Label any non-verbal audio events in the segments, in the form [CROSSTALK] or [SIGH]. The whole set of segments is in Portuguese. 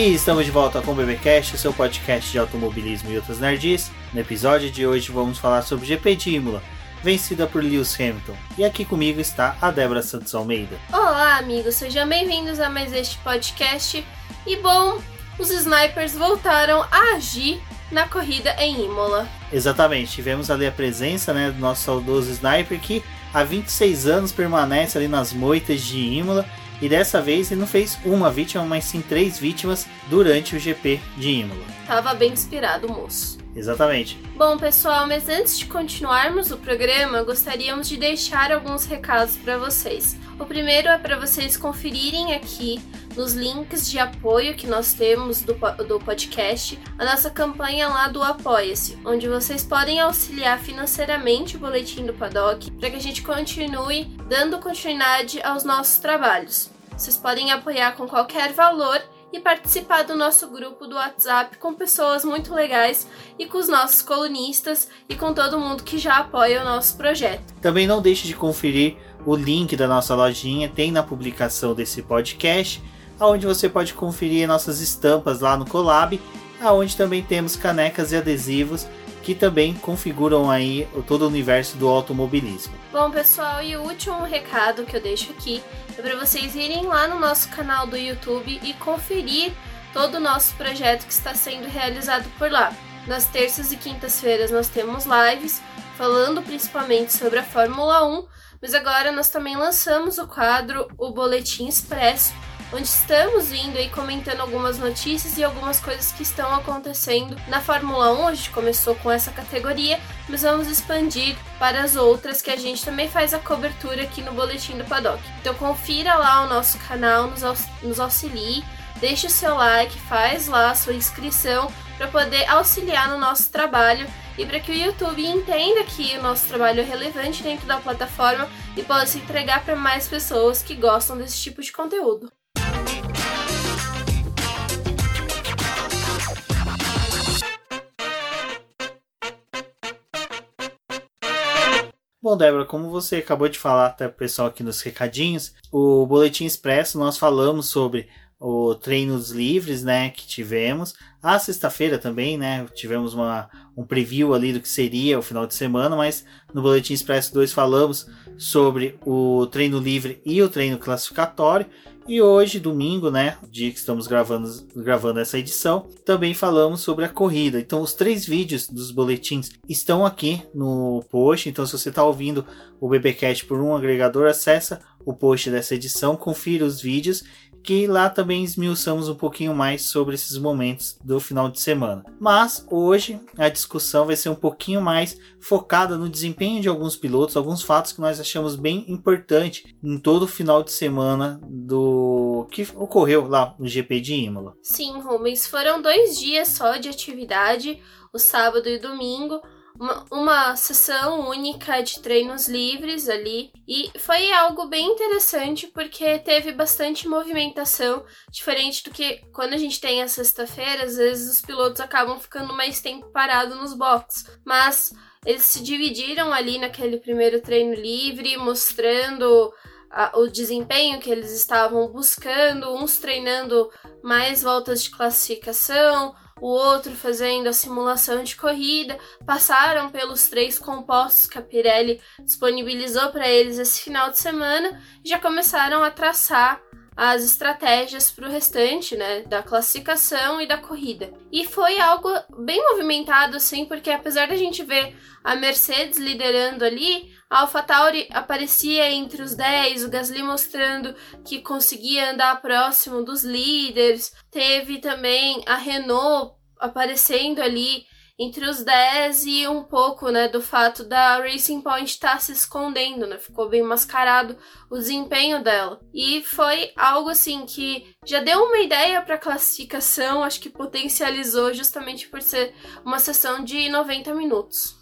E estamos de volta com o BBcast, seu podcast de automobilismo e outras nerds. No episódio de hoje vamos falar sobre GP de Imola, vencida por Lewis Hamilton. E aqui comigo está a Débora Santos Almeida. Olá, amigos, sejam bem-vindos a mais este podcast. E bom, os snipers voltaram a agir na corrida em Imola. Exatamente, tivemos ali a presença né, do nosso saudoso sniper que há 26 anos permanece ali nas moitas de Imola e dessa vez ele não fez uma vítima, mas sim três vítimas durante o GP de Imola. Tava bem inspirado o moço. Exatamente. Bom, pessoal, mas antes de continuarmos o programa, gostaríamos de deixar alguns recados para vocês. O primeiro é para vocês conferirem aqui nos links de apoio que nós temos do, do podcast, a nossa campanha lá do Apoia-se, onde vocês podem auxiliar financeiramente o Boletim do Paddock para que a gente continue dando continuidade aos nossos trabalhos. Vocês podem apoiar com qualquer valor e participar do nosso grupo do WhatsApp com pessoas muito legais e com os nossos colunistas e com todo mundo que já apoia o nosso projeto. Também não deixe de conferir o link da nossa lojinha, tem na publicação desse podcast, onde você pode conferir nossas estampas lá no Colab, aonde também temos canecas e adesivos que também configuram aí todo o universo do automobilismo. Bom, pessoal, e o último recado que eu deixo aqui é para vocês irem lá no nosso canal do YouTube e conferir todo o nosso projeto que está sendo realizado por lá. Nas terças e quintas-feiras nós temos lives falando principalmente sobre a Fórmula 1, mas agora nós também lançamos o quadro O Boletim Expresso, onde estamos indo e comentando algumas notícias e algumas coisas que estão acontecendo na Fórmula 1. A gente começou com essa categoria, mas vamos expandir para as outras que a gente também faz a cobertura aqui no Boletim do Paddock. Então confira lá o nosso canal, nos, aux nos auxilie, deixe o seu like, faz lá a sua inscrição para poder auxiliar no nosso trabalho e para que o YouTube entenda que o nosso trabalho é relevante dentro da plataforma e possa entregar para mais pessoas que gostam desse tipo de conteúdo. Bom, Débora, como você acabou de falar até o pessoal aqui nos recadinhos, o Boletim Expresso nós falamos sobre o treinos livres, né, que tivemos. A sexta-feira também, né, tivemos uma, um preview ali do que seria o final de semana, mas no Boletim Expresso 2 falamos sobre o treino livre e o treino classificatório. E hoje, domingo, né, dia que estamos gravando, gravando essa edição, também falamos sobre a corrida. Então, os três vídeos dos boletins estão aqui no post. Então, se você está ouvindo o BBcast por um agregador, acessa o post dessa edição, confira os vídeos que lá também esmiuçamos um pouquinho mais sobre esses momentos do final de semana. Mas hoje a discussão vai ser um pouquinho mais focada no desempenho de alguns pilotos, alguns fatos que nós achamos bem importante em todo o final de semana do que ocorreu lá no GP de Imola. Sim, Rubens, foram dois dias só de atividade, o sábado e domingo uma, uma sessão única de treinos livres ali. E foi algo bem interessante porque teve bastante movimentação, diferente do que quando a gente tem a sexta-feira, às vezes os pilotos acabam ficando mais tempo parado nos boxes. Mas eles se dividiram ali naquele primeiro treino livre, mostrando a, o desempenho que eles estavam buscando, uns treinando mais voltas de classificação, o outro fazendo a simulação de corrida, passaram pelos três compostos que a Pirelli disponibilizou para eles esse final de semana e já começaram a traçar as estratégias para o restante, né, da classificação e da corrida. E foi algo bem movimentado, assim, porque apesar da gente ver a Mercedes liderando ali, a AlphaTauri aparecia entre os 10, o Gasly mostrando que conseguia andar próximo dos líderes. Teve também a Renault aparecendo ali entre os 10 e um pouco, né, do fato da Racing Point estar tá se escondendo, né? Ficou bem mascarado o desempenho dela. E foi algo assim que já deu uma ideia para a classificação, acho que potencializou justamente por ser uma sessão de 90 minutos.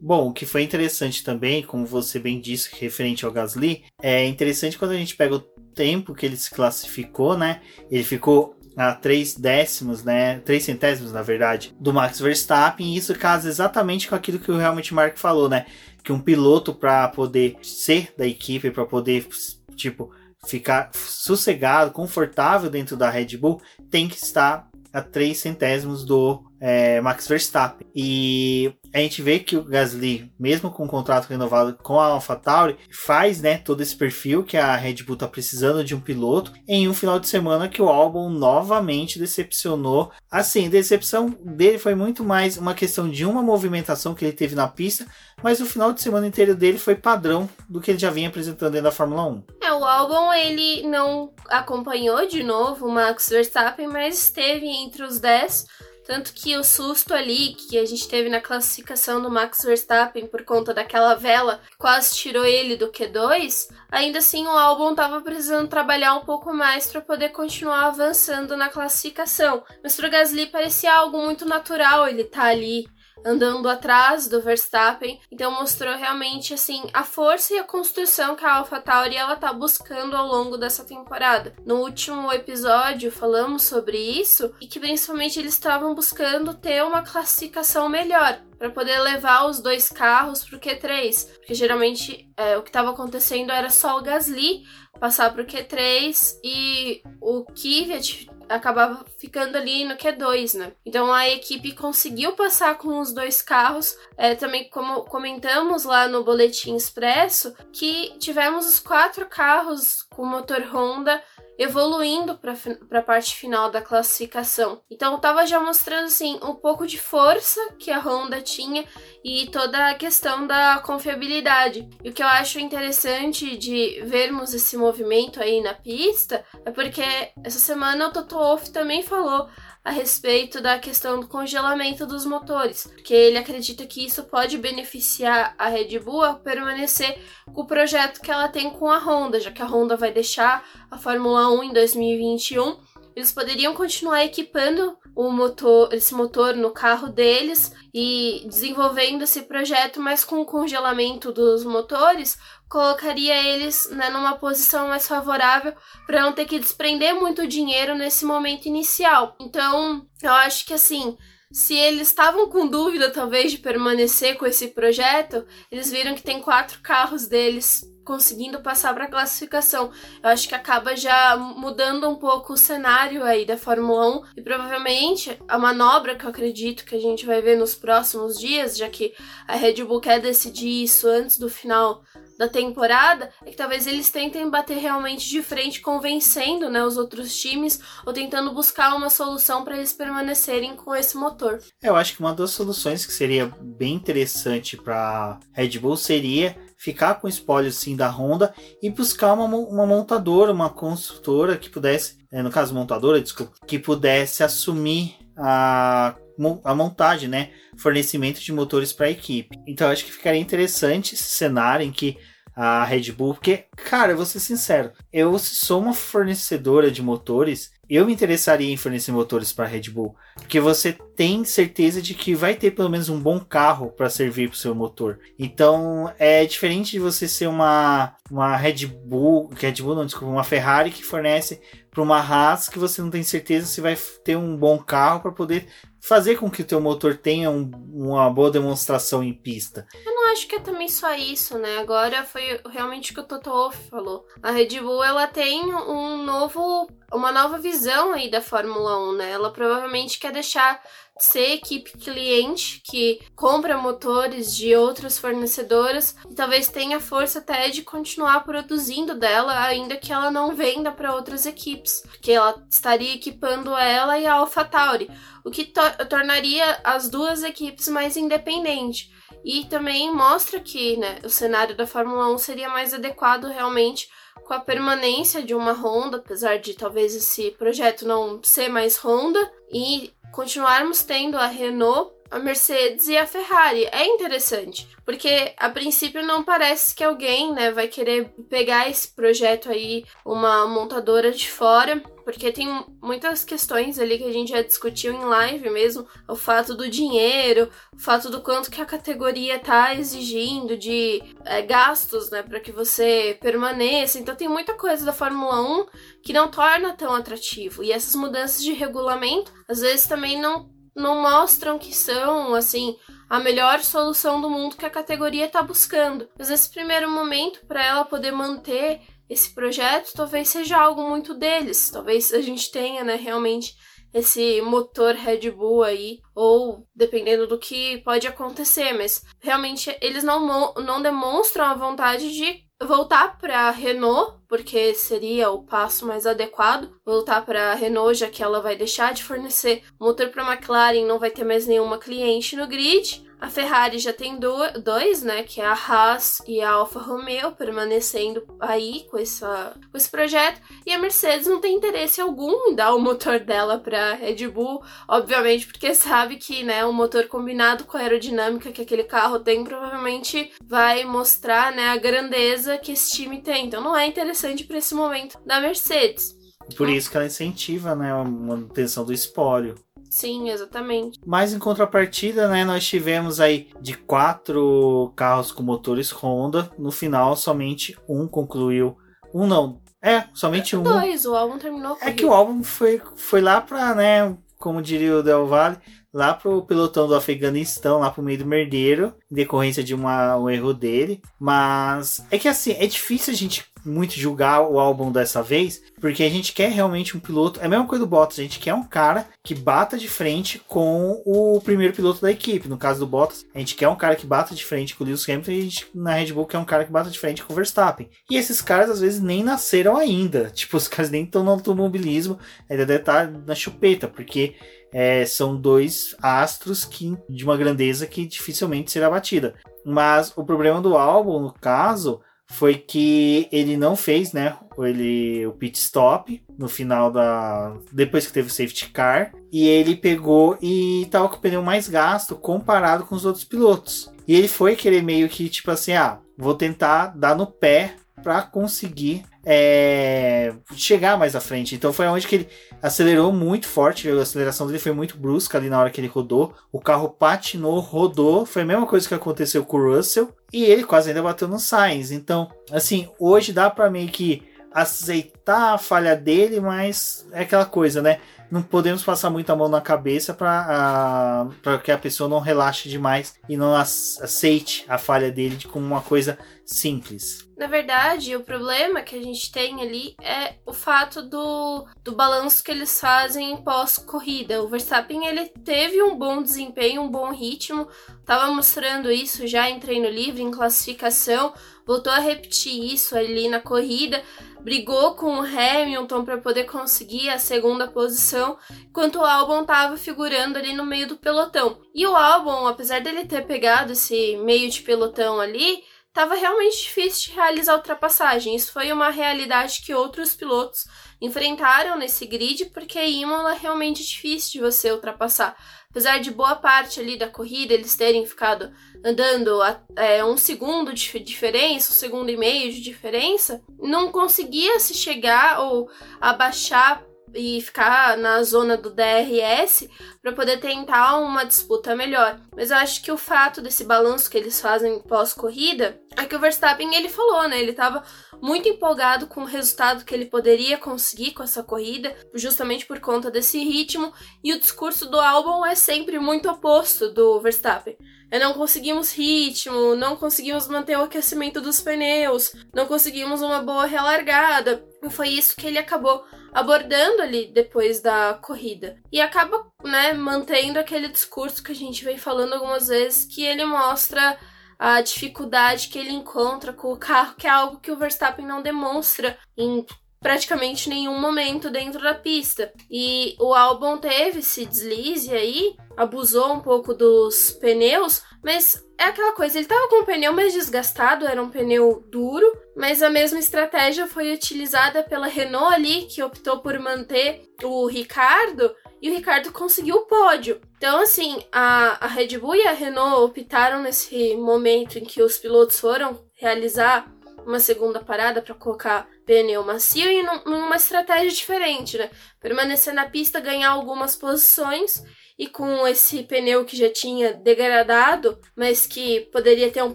Bom, o que foi interessante também, como você bem disse, referente ao Gasly, é interessante quando a gente pega o tempo que ele se classificou, né? Ele ficou a três décimos, né? Três centésimos, na verdade, do Max Verstappen. E isso casa exatamente com aquilo que o Helmut Mark falou, né? Que um piloto para poder ser da equipe, para poder, tipo, ficar sossegado, confortável dentro da Red Bull, tem que estar a 3 centésimos do é, Max Verstappen. E a gente vê que o Gasly, mesmo com o contrato renovado com a AlphaTauri, faz né, todo esse perfil que a Red Bull está precisando de um piloto em um final de semana que o Albon novamente decepcionou. Assim, a decepção dele foi muito mais uma questão de uma movimentação que ele teve na pista, mas o final de semana inteiro dele foi padrão do que ele já vinha apresentando dentro da Fórmula 1. É, o Albon ele não acompanhou de novo o Max Verstappen, mas esteve entre os 10 tanto que o susto ali que a gente teve na classificação do Max Verstappen por conta daquela vela que quase tirou ele do Q2, ainda assim o álbum estava precisando trabalhar um pouco mais para poder continuar avançando na classificação. Mas pro Gasly parecia algo muito natural ele tá ali andando atrás do Verstappen. Então mostrou realmente assim a força e a construção que a AlphaTauri ela tá buscando ao longo dessa temporada. No último episódio falamos sobre isso e que principalmente eles estavam buscando ter uma classificação melhor para poder levar os dois carros pro Q3, porque geralmente é, o que estava acontecendo era só o Gasly passar pro Q3 e o Kvyat acabava ficando ali no Q2, né? Então a equipe conseguiu passar com os dois carros. É, também, como comentamos lá no Boletim Expresso, que tivemos os quatro carros com motor Honda evoluindo para a parte final da classificação. Então estava já mostrando assim um pouco de força que a Honda tinha e toda a questão da confiabilidade. E o que eu acho interessante de vermos esse movimento aí na pista é porque essa semana o Toto Wolff também falou a respeito da questão do congelamento dos motores, porque ele acredita que isso pode beneficiar a Red Bull a permanecer com o projeto que ela tem com a Honda, já que a Honda vai deixar a Fórmula 1 em 2021. Eles poderiam continuar equipando o motor, esse motor no carro deles e desenvolvendo esse projeto, mas com o congelamento dos motores, colocaria eles né, numa posição mais favorável para não ter que desprender muito dinheiro nesse momento inicial. Então, eu acho que assim, se eles estavam com dúvida talvez de permanecer com esse projeto, eles viram que tem quatro carros deles conseguindo passar para a classificação. Eu acho que acaba já mudando um pouco o cenário aí da Fórmula 1 e provavelmente a manobra que eu acredito que a gente vai ver nos próximos dias, já que a Red Bull quer decidir isso antes do final da temporada é que talvez eles tentem bater realmente de frente, convencendo né, os outros times ou tentando buscar uma solução para eles permanecerem com esse motor. Eu acho que uma das soluções que seria bem interessante para Red Bull seria ficar com espólio sim da Honda e buscar uma, uma montadora, uma construtora que pudesse, é, no caso montadora, desculpa, que pudesse assumir a a montagem, né? Fornecimento de motores para a equipe. Então acho que ficaria interessante esse cenário em que a Red Bull, porque, cara, eu vou ser sincero, eu sou uma fornecedora de motores, eu me interessaria em fornecer motores para Red Bull, porque você tem certeza de que vai ter pelo menos um bom carro para servir para o seu motor. Então é diferente de você ser uma, uma Red Bull, Red Bull não, desculpa, uma Ferrari que fornece para uma Haas que você não tem certeza se vai ter um bom carro para poder fazer com que o teu motor tenha um, uma boa demonstração em pista. Eu acho que é também só isso, né? Agora foi realmente o que o Toto falou. A Red Bull ela tem um novo, uma nova visão aí da Fórmula 1, né? Ela provavelmente quer deixar ser equipe cliente que compra motores de outras fornecedoras e talvez tenha força até de continuar produzindo dela, ainda que ela não venda para outras equipes, porque ela estaria equipando ela e a AlphaTauri, o que to tornaria as duas equipes mais independentes. E também mostra que né, o cenário da Fórmula 1 seria mais adequado realmente com a permanência de uma Honda, apesar de talvez esse projeto não ser mais Honda, e continuarmos tendo a Renault, a Mercedes e a Ferrari. É interessante, porque a princípio não parece que alguém, né, vai querer pegar esse projeto aí, uma montadora de fora, porque tem muitas questões ali que a gente já discutiu em live mesmo, o fato do dinheiro, o fato do quanto que a categoria tá exigindo de é, gastos, né, para que você permaneça. Então tem muita coisa da Fórmula 1 que não torna tão atrativo. E essas mudanças de regulamento, às vezes também não não mostram que são, assim, a melhor solução do mundo que a categoria está buscando. Mas nesse primeiro momento, para ela poder manter esse projeto talvez seja algo muito deles. Talvez a gente tenha, né, realmente esse motor Red Bull aí, ou dependendo do que pode acontecer, mas realmente eles não, não demonstram a vontade de voltar para Renault, porque seria o passo mais adequado, voltar para Renault, já que ela vai deixar de fornecer motor para McLaren, não vai ter mais nenhuma cliente no grid. A Ferrari já tem do, dois, né? Que é a Haas e a Alfa Romeo permanecendo aí com, essa, com esse projeto. E a Mercedes não tem interesse algum em dar o motor dela para Red Bull, obviamente, porque sabe que né, o motor combinado com a aerodinâmica que aquele carro tem provavelmente vai mostrar né, a grandeza que esse time tem. Então não é interessante para esse momento da Mercedes. Por isso que ela incentiva né, a manutenção do espólio. Sim, exatamente. Mas em contrapartida, né, nós tivemos aí de quatro carros com motores Honda, no final somente um concluiu. Um não. É, somente um. Dois, o álbum terminou. É que o álbum foi, foi lá pra, né, como diria o Del Valle, lá pro pelotão do Afeganistão, lá pro meio do merdeiro, decorrência de uma, um erro dele. Mas é que assim, é difícil a gente muito julgar o álbum dessa vez, porque a gente quer realmente um piloto. É a mesma coisa do Bottas, a gente quer um cara que bata de frente com o primeiro piloto da equipe. No caso do Bottas, a gente quer um cara que bata de frente com o Lewis Hamilton e a gente, na Red Bull quer um cara que bata de frente com o Verstappen. E esses caras às vezes nem nasceram ainda. [LAUGHS] Tipo, os caras nem estão no automobilismo, ainda deve estar na chupeta, porque é, são dois astros que, de uma grandeza que dificilmente será batida. Mas o problema do álbum, no caso, foi que ele não fez, né, ele o pit stop no final da depois que teve o safety car e ele pegou e tava com o pneu mais gasto comparado com os outros pilotos. E ele foi querer meio que tipo assim, ah, vou tentar dar no pé para conseguir é, chegar mais à frente. Então foi onde que ele acelerou muito forte, a aceleração dele foi muito brusca ali na hora que ele rodou. O carro patinou, rodou, foi a mesma coisa que aconteceu com o Russell e ele quase ainda bateu no Sainz. Então, assim, hoje dá para meio que aceitar a falha dele, mas é aquela coisa, né? Não podemos passar muito a mão na cabeça para que a pessoa não relaxe demais e não aceite a falha dele como uma coisa simples. Na verdade, o problema que a gente tem ali é o fato do, do balanço que eles fazem pós-corrida. O Verstappen ele teve um bom desempenho, um bom ritmo, estava mostrando isso já em treino livre, em classificação, voltou a repetir isso ali na corrida, brigou com o Hamilton para poder conseguir a segunda posição, enquanto o Albon estava figurando ali no meio do pelotão. E o Albon, apesar dele ter pegado esse meio de pelotão ali, estava realmente difícil de realizar ultrapassagem. Isso foi uma realidade que outros pilotos enfrentaram nesse grid, porque Imola é realmente difícil de você ultrapassar. Apesar de boa parte ali da corrida eles terem ficado andando a, é, um segundo de diferença, um segundo e meio de diferença, não conseguia se chegar ou abaixar e ficar na zona do DRS para poder tentar uma disputa melhor. Mas eu acho que o fato desse balanço que eles fazem pós-corrida é que o Verstappen ele falou, né? Ele estava muito empolgado com o resultado que ele poderia conseguir com essa corrida, justamente por conta desse ritmo, e o discurso do álbum é sempre muito oposto do Verstappen. Não conseguimos ritmo, não conseguimos manter o aquecimento dos pneus, não conseguimos uma boa relargada. E foi isso que ele acabou abordando ali depois da corrida. E acaba, né, mantendo aquele discurso que a gente vem falando algumas vezes, que ele mostra a dificuldade que ele encontra com o carro, que é algo que o Verstappen não demonstra em praticamente nenhum momento dentro da pista. E o Albon teve esse deslize aí, abusou um pouco dos pneus, mas é aquela coisa, ele tava com o pneu mais desgastado, era um pneu duro, mas a mesma estratégia foi utilizada pela Renault ali, que optou por manter o Ricardo, e o Ricardo conseguiu o pódio. Então, assim, a, a Red Bull e a Renault optaram nesse momento em que os pilotos foram realizar uma segunda parada para colocar pneu macio e numa estratégia diferente, né? Permanecer na pista, ganhar algumas posições e com esse pneu que já tinha degradado, mas que poderia ter um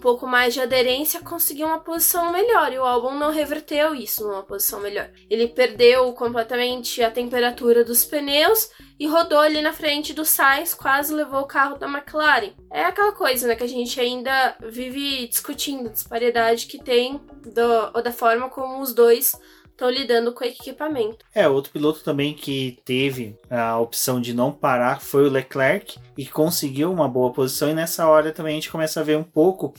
pouco mais de aderência, conseguiu uma posição melhor. E o álbum não reverteu isso numa posição melhor. Ele perdeu completamente a temperatura dos pneus e rodou ali na frente do Sainz, quase levou o carro da McLaren. É aquela coisa, né, que a gente ainda vive discutindo, disparidade que tem do, ou da forma como os dois estão lidando com o equipamento. É, outro piloto também que teve a opção de não parar foi o Leclerc e conseguiu uma boa posição. E nessa hora também a gente começa a ver um pouco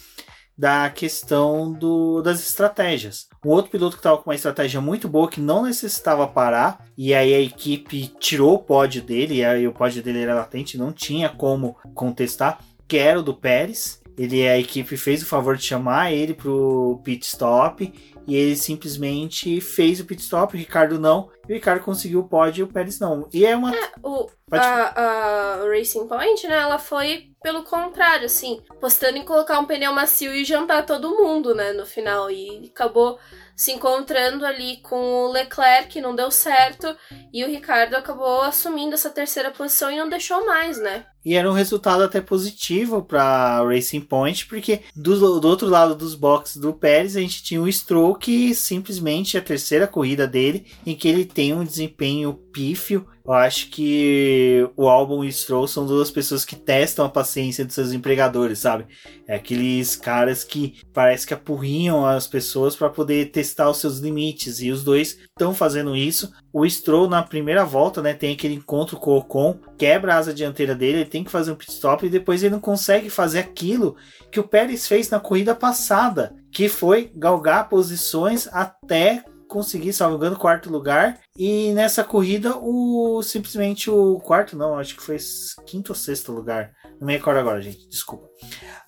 da questão do, das estratégias. Um outro piloto que estava com uma estratégia muito boa, que não necessitava parar, e aí a equipe tirou o pódio dele, e aí o pódio dele era latente, não tinha como contestar, que era o do Pérez. Ele, a equipe fez o favor de chamar ele para o pit stop e ele simplesmente fez o pit stop, o Ricardo não, e o Ricardo conseguiu o pódio e o Pérez não. E é uma. É, o, a, a, Racing Point, né, ela foi pelo contrário, assim, postando em colocar um pneu macio e jantar todo mundo, né, no final. E acabou se encontrando ali com o Leclerc, que não deu certo, e o Ricardo acabou assumindo essa terceira posição e não deixou mais, né? E era um resultado até positivo para Racing Point, porque do, do, outro lado dos boxes do Pérez a gente tinha o Stroll, que simplesmente é a terceira corrida dele, em que ele tem um desempenho pífio eu acho que o álbum e o Stroll são duas pessoas que testam a paciência dos seus empregadores, sabe? É aqueles caras que parece que apurrinham as pessoas para poder testar os seus limites. E os dois estão fazendo isso. O Stroll, na primeira volta, né, tem aquele encontro com o Ocon, quebra a asa dianteira dele, ele tem que fazer um pit stop e depois ele não consegue fazer aquilo que o Pérez fez na corrida passada, que foi galgar posições até conseguir, salvo engano, quarto lugar. E nessa corrida, o simplesmente o quarto, não, acho que foi quinto ou sexto lugar. Não me recordo agora, gente, desculpa.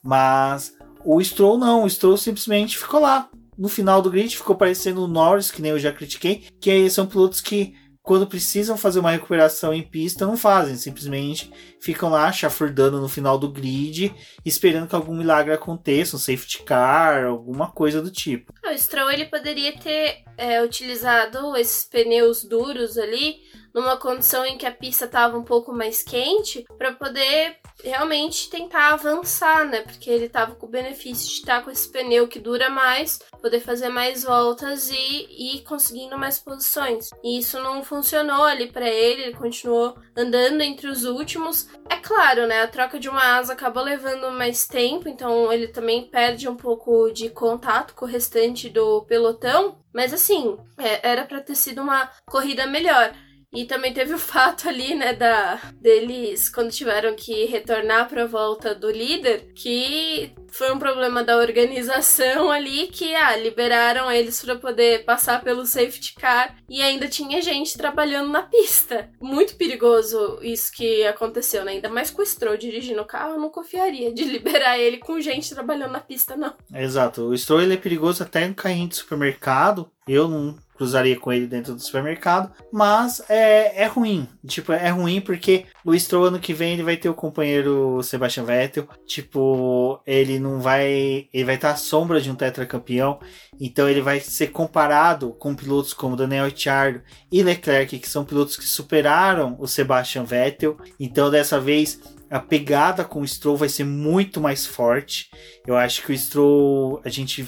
Mas o Stroll não, o Stroll simplesmente ficou lá. No final do grid ficou parecendo o Norris, que nem eu já critiquei, que são pilotos que quando precisam fazer uma recuperação em pista, não fazem, simplesmente ficam lá chafurdando no final do grid, esperando que algum milagre aconteça, um safety car, alguma coisa do tipo. O Stroll ele poderia ter é, utilizado esses pneus duros ali numa condição em que a pista estava um pouco mais quente para poder realmente tentar avançar, né? Porque ele tava com o benefício de estar com esse pneu que dura mais, poder fazer mais voltas e ir conseguindo mais posições. E isso não funcionou ali para ele, ele continuou andando entre os últimos. É claro, né? A troca de uma asa acaba levando mais tempo, então ele também perde um pouco de contato com o restante do pelotão. Mas assim, é, era para ter sido uma corrida melhor. E também teve o fato ali, né, da deles quando tiveram que retornar para a volta do líder, que foi um problema da organização ali que ah, liberaram eles para poder passar pelo safety car e ainda tinha gente trabalhando na pista. Muito perigoso isso que aconteceu, né? Ainda mais com o Stroll dirigindo o carro, eu não confiaria de [LAUGHS] liberar ele com gente trabalhando na pista, não. Exato. O Stroll ele é perigoso até no carrinho de supermercado. Eu não cruzaria com ele dentro do supermercado, mas é, é ruim. Tipo, é ruim porque o Stroll ano que vem ele vai ter o companheiro Sebastian Vettel. Tipo, ele não vai. Ele vai estar à sombra de um tetracampeão. Então ele vai ser comparado com pilotos como Daniel Ricciardo e Leclerc, que são pilotos que superaram o Sebastian Vettel. Então dessa vez a pegada com o Stroll vai ser muito mais forte. Eu acho que o Stroll, a gente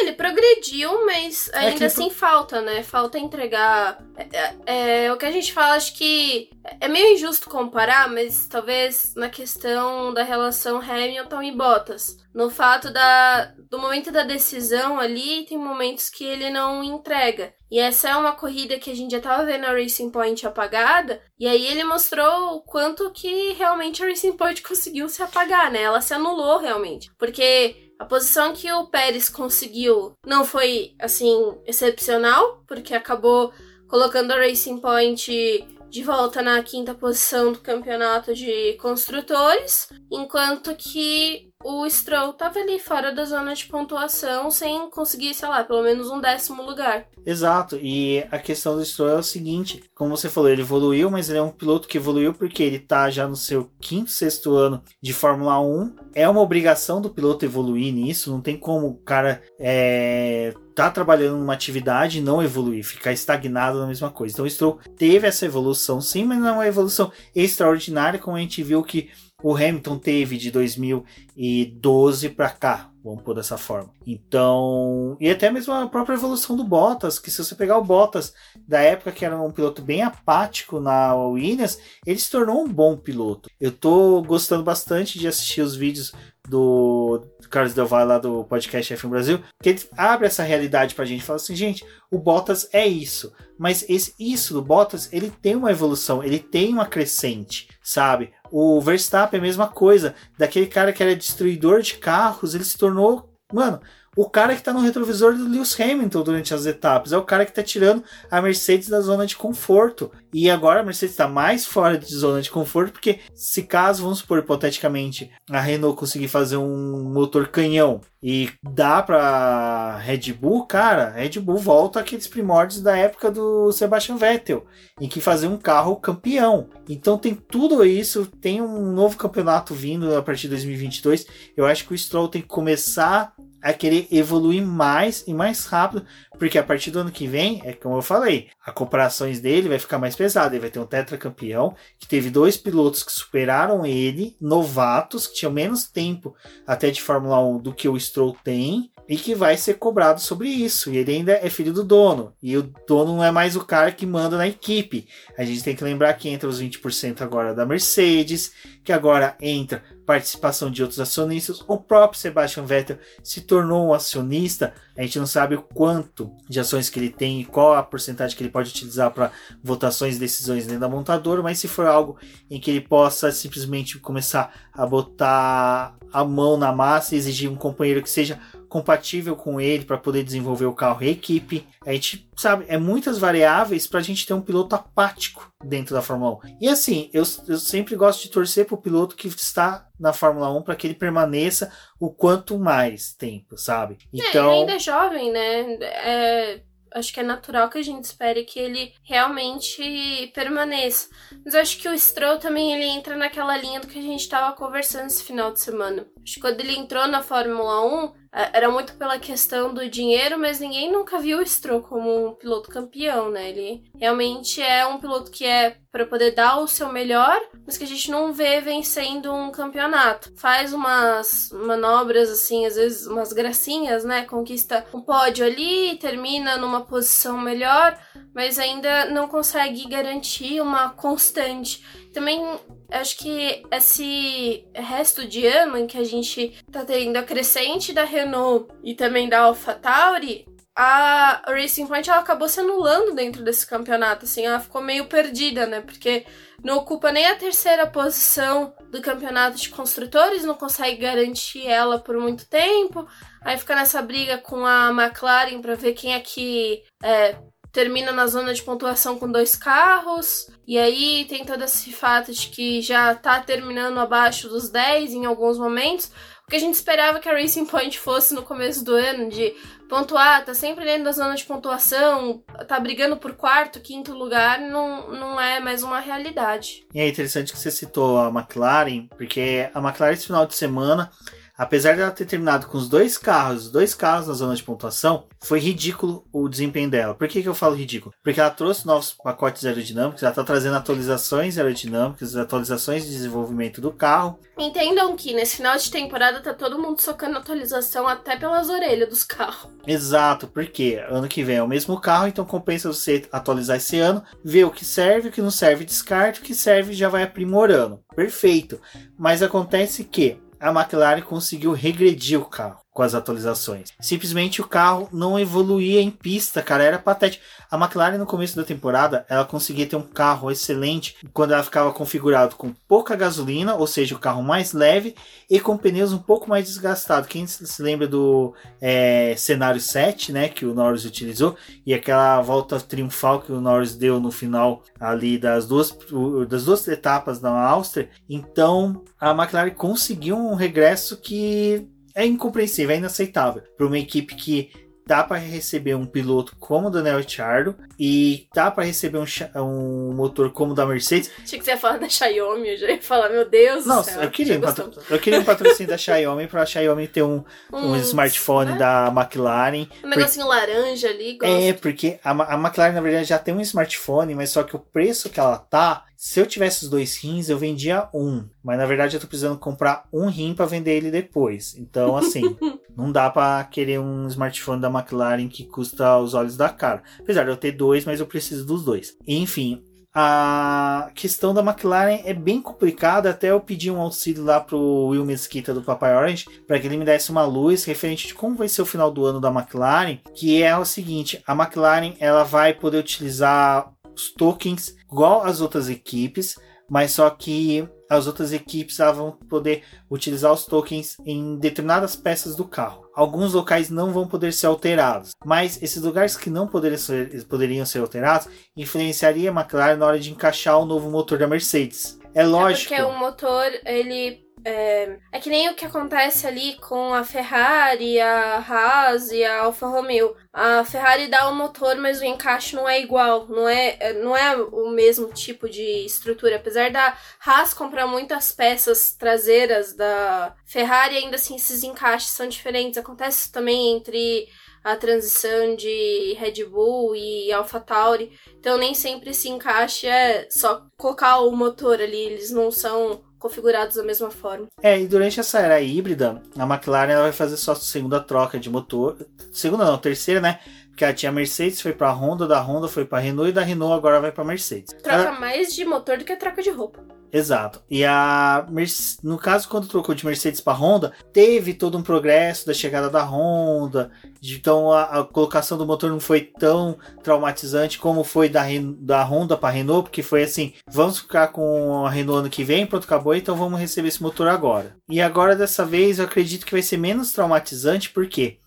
ele progrediu, mas é ainda assim pro... falta, né? Falta entregar. É, é, é, o que a gente fala, acho que é meio injusto comparar, mas talvez na questão da relação Hamilton e Bottas. No fato da, do momento da decisão ali, tem momentos que ele não entrega. E essa é uma corrida que a gente já tava vendo a Racing Point apagada, e aí ele mostrou o quanto que realmente a Racing Point [LAUGHS] conseguiu se apagar, né? Ela se anulou realmente. Porque a posição que o Pérez conseguiu não foi, assim, excepcional, porque acabou colocando a Racing Point de volta na quinta posição do campeonato de construtores, enquanto que o Stroll tava ali fora da zona de pontuação sem conseguir, sei lá, pelo menos um décimo lugar. Exato, e a questão do Stroll é o seguinte, como você falou, ele evoluiu, mas ele é um piloto que evoluiu porque ele tá já no seu quinto, sexto ano de Fórmula 1. É uma obrigação do piloto evoluir nisso, não tem como o cara é, tá trabalhando numa atividade e não evoluir, ficar estagnado na mesma coisa. Então o Stroll teve essa evolução sim, mas não é uma evolução extraordinária, como a gente viu que o Hamilton teve de 2012 para cá, vamos pôr dessa forma. Então, e até mesmo a própria evolução do Bottas, que se você pegar o Bottas da época que era um piloto bem apático na Williams, ele se tornou um bom piloto. Eu tô gostando bastante de assistir os vídeos do Carlos Del Valle lá do podcast F1 Brasil, que ele abre essa realidade pra gente, fala assim, gente, o Bottas é isso, mas esse, isso do Bottas, ele tem uma evolução, ele tem uma crescente, sabe? O Verstappen é a mesma coisa, daquele cara que era destruidor de carros, ele se tornou, mano, o cara que está no retrovisor do Lewis Hamilton durante as etapas. É o cara que está tirando a Mercedes da zona de conforto. E agora a Mercedes está mais fora de zona de conforto, porque se caso, vamos supor, hipoteticamente, a Renault conseguir fazer um motor canhão e dá para Red Bull, cara, Red Bull volta aqueles primórdios da época do Sebastian Vettel, em que fazia um carro campeão. Então tem tudo isso, tem um novo campeonato vindo a partir de 2022. Eu acho que o Stroll tem que começar a querer evoluir mais e mais rápido, porque a partir do ano que vem, é como eu falei, a comparações dele vai ficar mais pesada. Ele vai ter um tetracampeão que teve dois pilotos que superaram ele, novatos, que tinham menos tempo até de Fórmula 1 do que o Stroll tem, e que vai ser cobrado sobre isso. E ele ainda é filho do dono. E o dono não é mais o cara que manda na equipe. A gente tem que lembrar que entra os 20% agora da Mercedes, que agora entra participação de outros acionistas. O próprio Sebastian Vettel se tornou um acionista. A gente não sabe o quanto de ações que ele tem e qual a porcentagem que ele pode utilizar para votações e decisões dentro da montadora, mas se for algo em que ele possa simplesmente começar a botar a mão na massa e exigir um companheiro que seja compatível com ele para poder desenvolver o carro e a equipe. A gente sabe, é muitas variáveis para a gente ter um piloto apático dentro da Fórmula 1. E assim, eu, eu sempre gosto de torcer para o piloto que está na Fórmula 1 para que ele permaneça o quanto mais tempo, sabe? Então, é, ele ainda é jovem, né? É acho que é natural que a gente espere que ele realmente permaneça. Mas acho que o Stroll também ele entra naquela linha do que a gente estava conversando esse final de semana. Acho que quando ele entrou na Fórmula 1, é, era muito pela questão do dinheiro, mas ninguém nunca viu o Stroll como um piloto campeão, né? Ele realmente é um piloto que é para poder dar o seu melhor, mas que a gente não vê vencendo um campeonato. Faz umas manobras assim, às vezes umas gracinhas, né? Conquista um pódio ali, termina numa posição melhor, mas ainda não consegue garantir uma constante. Também acho que esse resto de ano em que a gente tá tendo a crescente da Renault e também da AlphaTauri, a Racing Point ela acabou se anulando dentro desse campeonato, assim, ela ficou meio perdida, né? Porque não ocupa nem a terceira posição do campeonato de construtores, não consegue garantir ela por muito tempo. Aí fica nessa briga com a McLaren para ver quem é que é, termina na zona de pontuação com dois carros. E aí tem todo esse fato de que já tá terminando abaixo dos 10 em alguns momentos. O que a gente esperava que a Racing Point fosse no começo do ano, de pontuar, tá sempre dentro da zona de pontuação, tá brigando por quarto, quinto lugar, não, não é mais uma realidade. E é interessante que você citou a McLaren, porque a McLaren esse final de semana Apesar dela ter terminado com os dois carros, os dois carros na zona de pontuação, foi ridículo o desempenho dela. Por que, que eu falo ridículo? Porque ela trouxe novos pacotes aerodinâmicos, ela está trazendo atualizações aerodinâmicas, atualizações de desenvolvimento do carro. Entendam que nesse final de temporada tá todo mundo socando atualização até pelas orelhas dos carros. Exato, porque ano que vem é o mesmo carro, então compensa você atualizar esse ano, ver o que serve, o que não serve, descarte, o que serve já vai aprimorando. Perfeito. Mas acontece que a McLaren conseguiu regredir o carro. Com as atualizações. Simplesmente o carro não evoluía em pista, cara, era patético. A McLaren no começo da temporada, ela conseguia ter um carro excelente quando ela ficava configurado com pouca gasolina, ou seja, o carro mais leve e com pneus um pouco mais desgastados. Quem se lembra do é, cenário 7, né, que o Norris utilizou e aquela volta triunfal que o Norris deu no final ali das duas das duas etapas da Áustria, então a McLaren conseguiu um regresso que é incompreensível, é inaceitável para uma equipe que dá para receber um piloto como o Daniel Ricciardo e dá para receber um, um, motor como o da Mercedes. Achei que você ia falar da Xiaomi, eu já ia falar, meu Deus Nossa, céu. Eu queria, um eu queria um patrocínio da Xiaomi para a Xiaomi ter um, [LAUGHS] um smartphone é? da McLaren. Um negocinho laranja ali. Gosto. É, porque a, a McLaren na verdade já tem um smartphone, mas só que o preço que ela tá se eu tivesse os dois rins, eu vendia um. Mas na verdade eu tô precisando comprar um rim para vender ele depois. Então, assim, [LAUGHS] não dá para querer um smartphone da McLaren que custa os olhos da cara. Apesar de eu ter dois, mas eu preciso dos dois. Enfim, a questão da McLaren é bem complicada. Até eu pedi um auxílio lá pro Will Mesquita do Papai Orange para que ele me desse uma luz referente de como vai ser o final do ano da McLaren, que é o seguinte: a McLaren ela vai poder utilizar os tokens igual as outras equipes, mas só que as outras equipes vão poder utilizar os tokens em determinadas peças do carro. Alguns locais não vão poder ser alterados, mas esses lugares que não poderiam ser, poderiam ser alterados influenciaria a McLaren na hora de encaixar o novo motor da Mercedes. É lógico. É porque o motor ele é, é, que nem o que acontece ali com a Ferrari, a Haas e a Alfa Romeo. A Ferrari dá o motor, mas o encaixe não é igual, não é, é, não é o mesmo tipo de estrutura. Apesar da Haas comprar muitas peças traseiras da Ferrari, ainda assim esses encaixes são diferentes. Acontece também entre a transição de Red Bull e AlphaTauri. Então nem sempre esse encaixe é só colocar o motor ali, eles não são configurados da mesma forma. É, e durante essa era híbrida, a McLaren ela vai fazer só a segunda troca de motor. Segunda não, terceira, né? Porque ela tinha Mercedes, foi pra Honda, da Honda foi pra Renault e da Renault agora vai pra Mercedes. Troca ela... mais de motor do que troca de roupa. Exato. E a no caso quando trocou de Mercedes para Honda, teve todo um progresso da chegada da Honda, então a, a colocação do motor não foi tão traumatizante como foi da, da Honda para Renault, porque foi assim, vamos ficar com a Renault ano que vem, pronto, acabou, então vamos receber esse motor agora. E agora dessa vez eu acredito que vai ser menos traumatizante, porque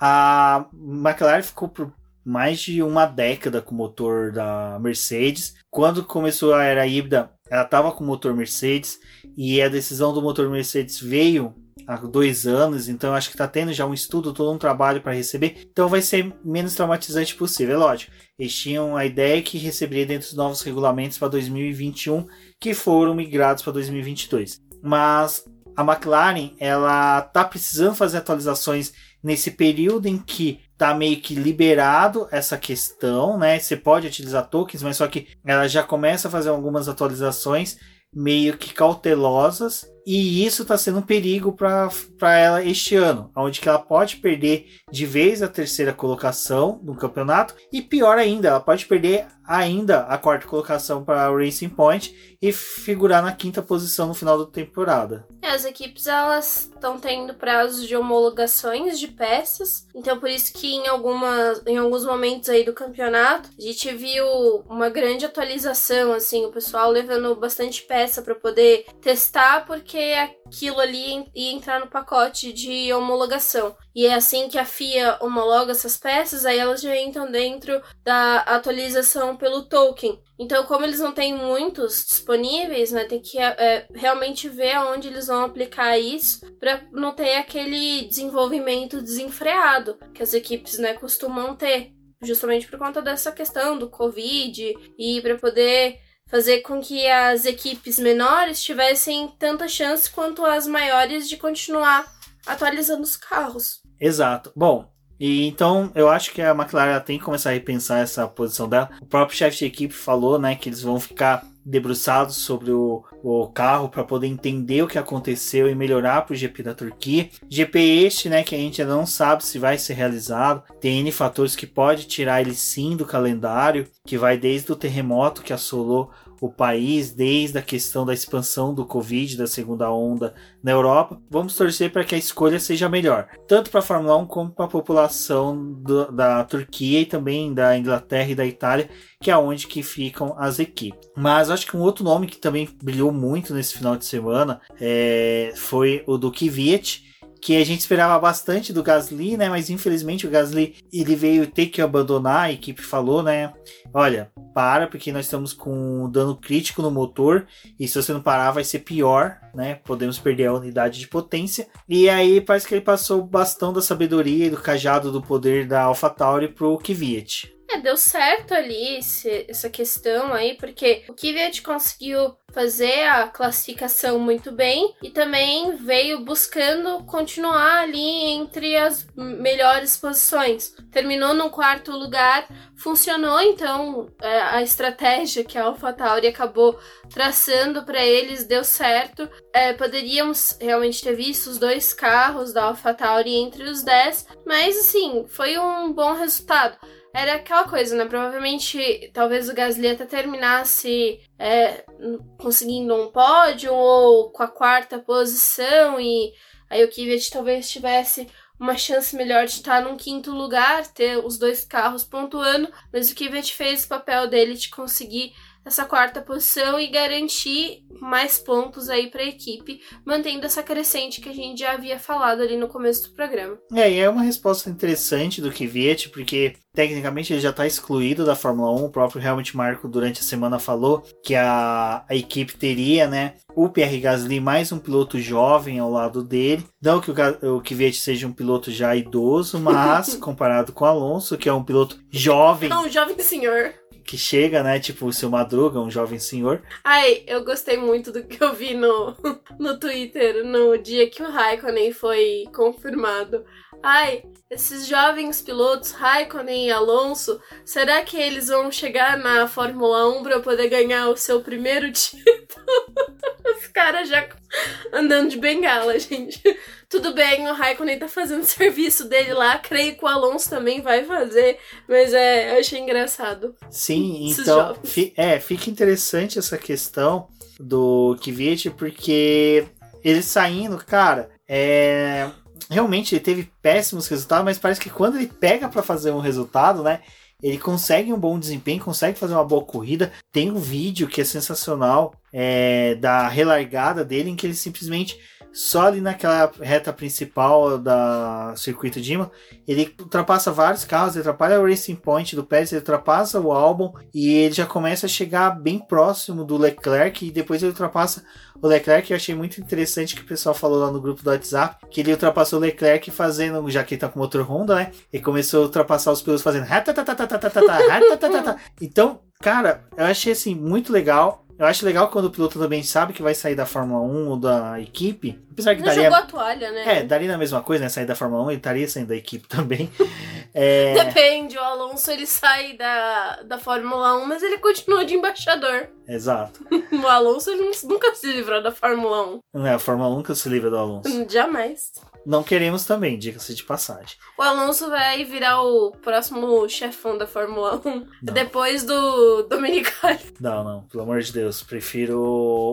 a McLaren ficou por mais de uma década com o motor da Mercedes. Quando começou a era híbrida, ela estava com o motor Mercedes e a decisão do motor Mercedes veio há dois anos, então acho que está tendo já um estudo, todo um trabalho para receber, então vai ser menos traumatizante possível. É lógico, eles tinham a ideia que receberia dentro dos novos regulamentos para 2021, que foram migrados para 2022. Mas a McLaren ela está precisando fazer atualizações nesse período em que tá meio que liberado essa questão, né? Você pode utilizar tokens, mas só que ela já começa a fazer algumas atualizações meio que cautelosas e isso está sendo um perigo para ela este ano, onde que ela pode perder de vez a terceira colocação no campeonato e pior ainda, ela pode perder ainda a quarta colocação para o Racing Point e figurar na quinta posição no final da temporada. É, as equipes elas estão tendo prazos de homologações de peças, então por isso que em algumas em alguns momentos aí do campeonato a gente viu uma grande atualização assim, o pessoal levando bastante peça para poder testar porque aquilo ali ia entrar no pacote de homologação. E é assim que a FIA homologa essas peças, aí elas já entram dentro da atualização pelo token. Então, como eles não têm muitos disponíveis, né, tem que é, realmente ver aonde eles vão aplicar isso para não ter aquele desenvolvimento desenfreado que as equipes né, costumam ter, justamente por conta dessa questão do Covid e para poder fazer com que as equipes menores tivessem tanta chance quanto as maiores de continuar atualizando os carros. Exato. Bom, e então eu acho que a McLaren tem que começar a repensar essa posição dela. O próprio chefe de equipe falou, né, que eles vão ficar debruçados sobre o, o carro para poder entender o que aconteceu e melhorar para o GP da Turquia. GP este, né, que a gente ainda não sabe se vai ser realizado. Tem N fatores que pode tirar ele sim do calendário, que vai desde o terremoto que assolou o país desde a questão da expansão do Covid, da segunda onda na Europa. Vamos torcer para que a escolha seja melhor, tanto para a Fórmula 1 como para a população do, da Turquia e também da Inglaterra e da Itália, que é onde que ficam as equipes. Mas acho que um outro nome que também brilhou muito nesse final de semana é, foi o do Kvyat, que a gente esperava bastante do Gasly, né? Mas infelizmente o Gasly ele veio ter que abandonar, a equipe falou, né? Olha, para, porque nós estamos com dano crítico no motor, e se você não parar vai ser pior, né? Podemos perder a unidade de potência. E aí parece que ele passou o bastão da sabedoria e do cajado do poder da AlphaTauri pro Kvyat. É, deu certo ali esse, essa questão aí, porque o Kvyat conseguiu fazer a classificação muito bem e também veio buscando continuar ali entre as melhores posições. Terminou no quarto lugar, funcionou então é, a estratégia que a AlphaTauri acabou traçando para eles deu certo. É, poderíamos realmente ter visto os dois carros da AlphaTauri entre os 10, mas assim, foi um bom resultado era aquela coisa, né? Provavelmente, talvez o Gasly até terminasse é, conseguindo um pódio ou com a quarta posição e aí o Kvyat talvez tivesse uma chance melhor de estar num quinto lugar, ter os dois carros pontuando, mas o Kvyat fez o papel dele de conseguir essa quarta posição e garantir mais pontos aí para a equipe, mantendo essa crescente que a gente já havia falado ali no começo do programa. É, e é uma resposta interessante do Kvyat, porque tecnicamente ele já está excluído da Fórmula 1. O próprio Helmut Marko durante a semana falou que a, a equipe teria, né, o Pierre Gasly mais um piloto jovem ao lado dele. Não que o, o Kvyat seja um piloto já idoso, mas [LAUGHS] comparado com o Alonso, que é um piloto jovem. Não, jovem senhor que chega, né? Tipo o seu Madruga, um jovem senhor. Ai, eu gostei muito do que eu vi no, [LAUGHS] no Twitter no dia que o Raikkonen foi confirmado. Ai, esses jovens pilotos, Raikkonen e Alonso, será que eles vão chegar na Fórmula 1 para poder ganhar o seu primeiro [LAUGHS] título? Os caras já andando de bengala, gente. Tudo bem, o Raikkonen tá fazendo o serviço dele lá, creio que o Alonso também vai fazer, mas é, eu achei engraçado. Sim, então, é, fica interessante essa questão do Kvyat, porque ele saindo, cara, é realmente ele teve péssimos resultados, mas parece que quando ele pega para fazer um resultado, né? Ele consegue um bom desempenho, consegue fazer uma boa corrida. Tem um vídeo que é sensacional é, da relargada dele, em que ele simplesmente só ali naquela reta principal da circuito de Imola, ele ultrapassa vários carros, ele atrapalha o Racing Point do Pérez, ele ultrapassa o álbum e ele já começa a chegar bem próximo do Leclerc e depois ele ultrapassa o Leclerc. Eu achei muito interessante que o pessoal falou lá no grupo do WhatsApp que ele ultrapassou o Leclerc fazendo, já que ele tá com motor Honda, né? Ele começou a ultrapassar os pilotos fazendo. Então, cara, eu achei assim muito legal. Eu acho legal quando o piloto também sabe que vai sair da Fórmula 1 ou da equipe. Apesar que Não daria. jogou a toalha, né? É, daria a mesma coisa, né? Sair da Fórmula 1, ele estaria saindo da equipe [LAUGHS] também. É... Depende, o Alonso ele sai da, da Fórmula 1, mas ele continua de embaixador. Exato. [LAUGHS] o Alonso ele nunca se livrou da Fórmula 1. Não é, a Fórmula 1 nunca se livra do Alonso. Jamais. Não queremos também, diga-se de passagem. O Alonso vai virar o próximo chefão da Fórmula 1 não. depois do Dominicali. [LAUGHS] Não, não, pelo amor de Deus. Prefiro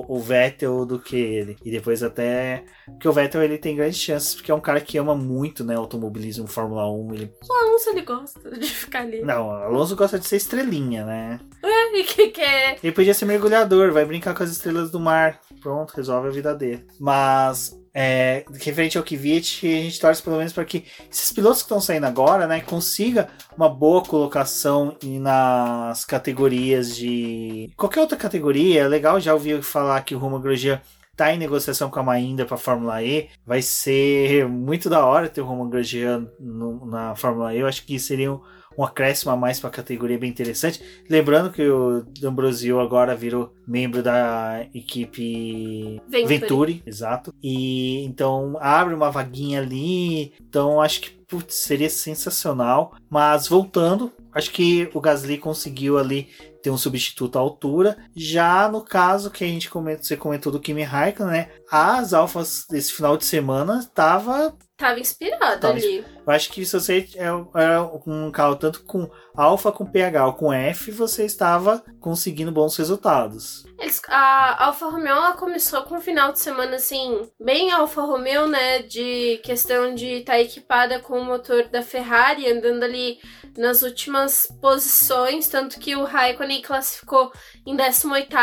o Vettel do que ele. E depois até. Porque o Vettel ele tem grandes chances, porque é um cara que ama muito, né? Automobilismo, Fórmula 1. Ele... O Alonso ele gosta de ficar ali. Não, o Alonso gosta de ser estrelinha, né? É, e que quer. Ele podia ser mergulhador, vai brincar com as estrelas do mar. Pronto, resolve a vida dele. Mas é, referente ao Kvyat, a gente torce pelo menos para que esses pilotos que estão saindo agora, né, consiga uma boa colocação nas categorias de qualquer outra categoria. É legal já ouvir falar que o Romain Grosjean tá em negociação com a Mahindra para Fórmula E. Vai ser muito da hora ter o Romain Grosjean na Fórmula E. Eu acho que seria um um acréscimo a mais para a categoria bem interessante. Lembrando que o D'Ambrosio agora virou membro da equipe Venturi. Venturi, exato. E então abre uma vaguinha ali. Então acho que putz, seria sensacional. Mas voltando, acho que o Gasly conseguiu ali ter um substituto à altura. Já no caso que a gente comentou, você comentou do Kimi Raikkonen, né? As alfas desse final de semana tava tava inspirada ali. Eu acho que se você é, é um carro tanto com alfa com PH ou com F, você estava conseguindo bons resultados. Eles, a Alfa Romeo ela começou com um final de semana assim, bem Alfa Romeo, né? De questão de estar tá equipada com o motor da Ferrari, andando ali nas últimas posições, tanto que o Raikkonen classificou em 18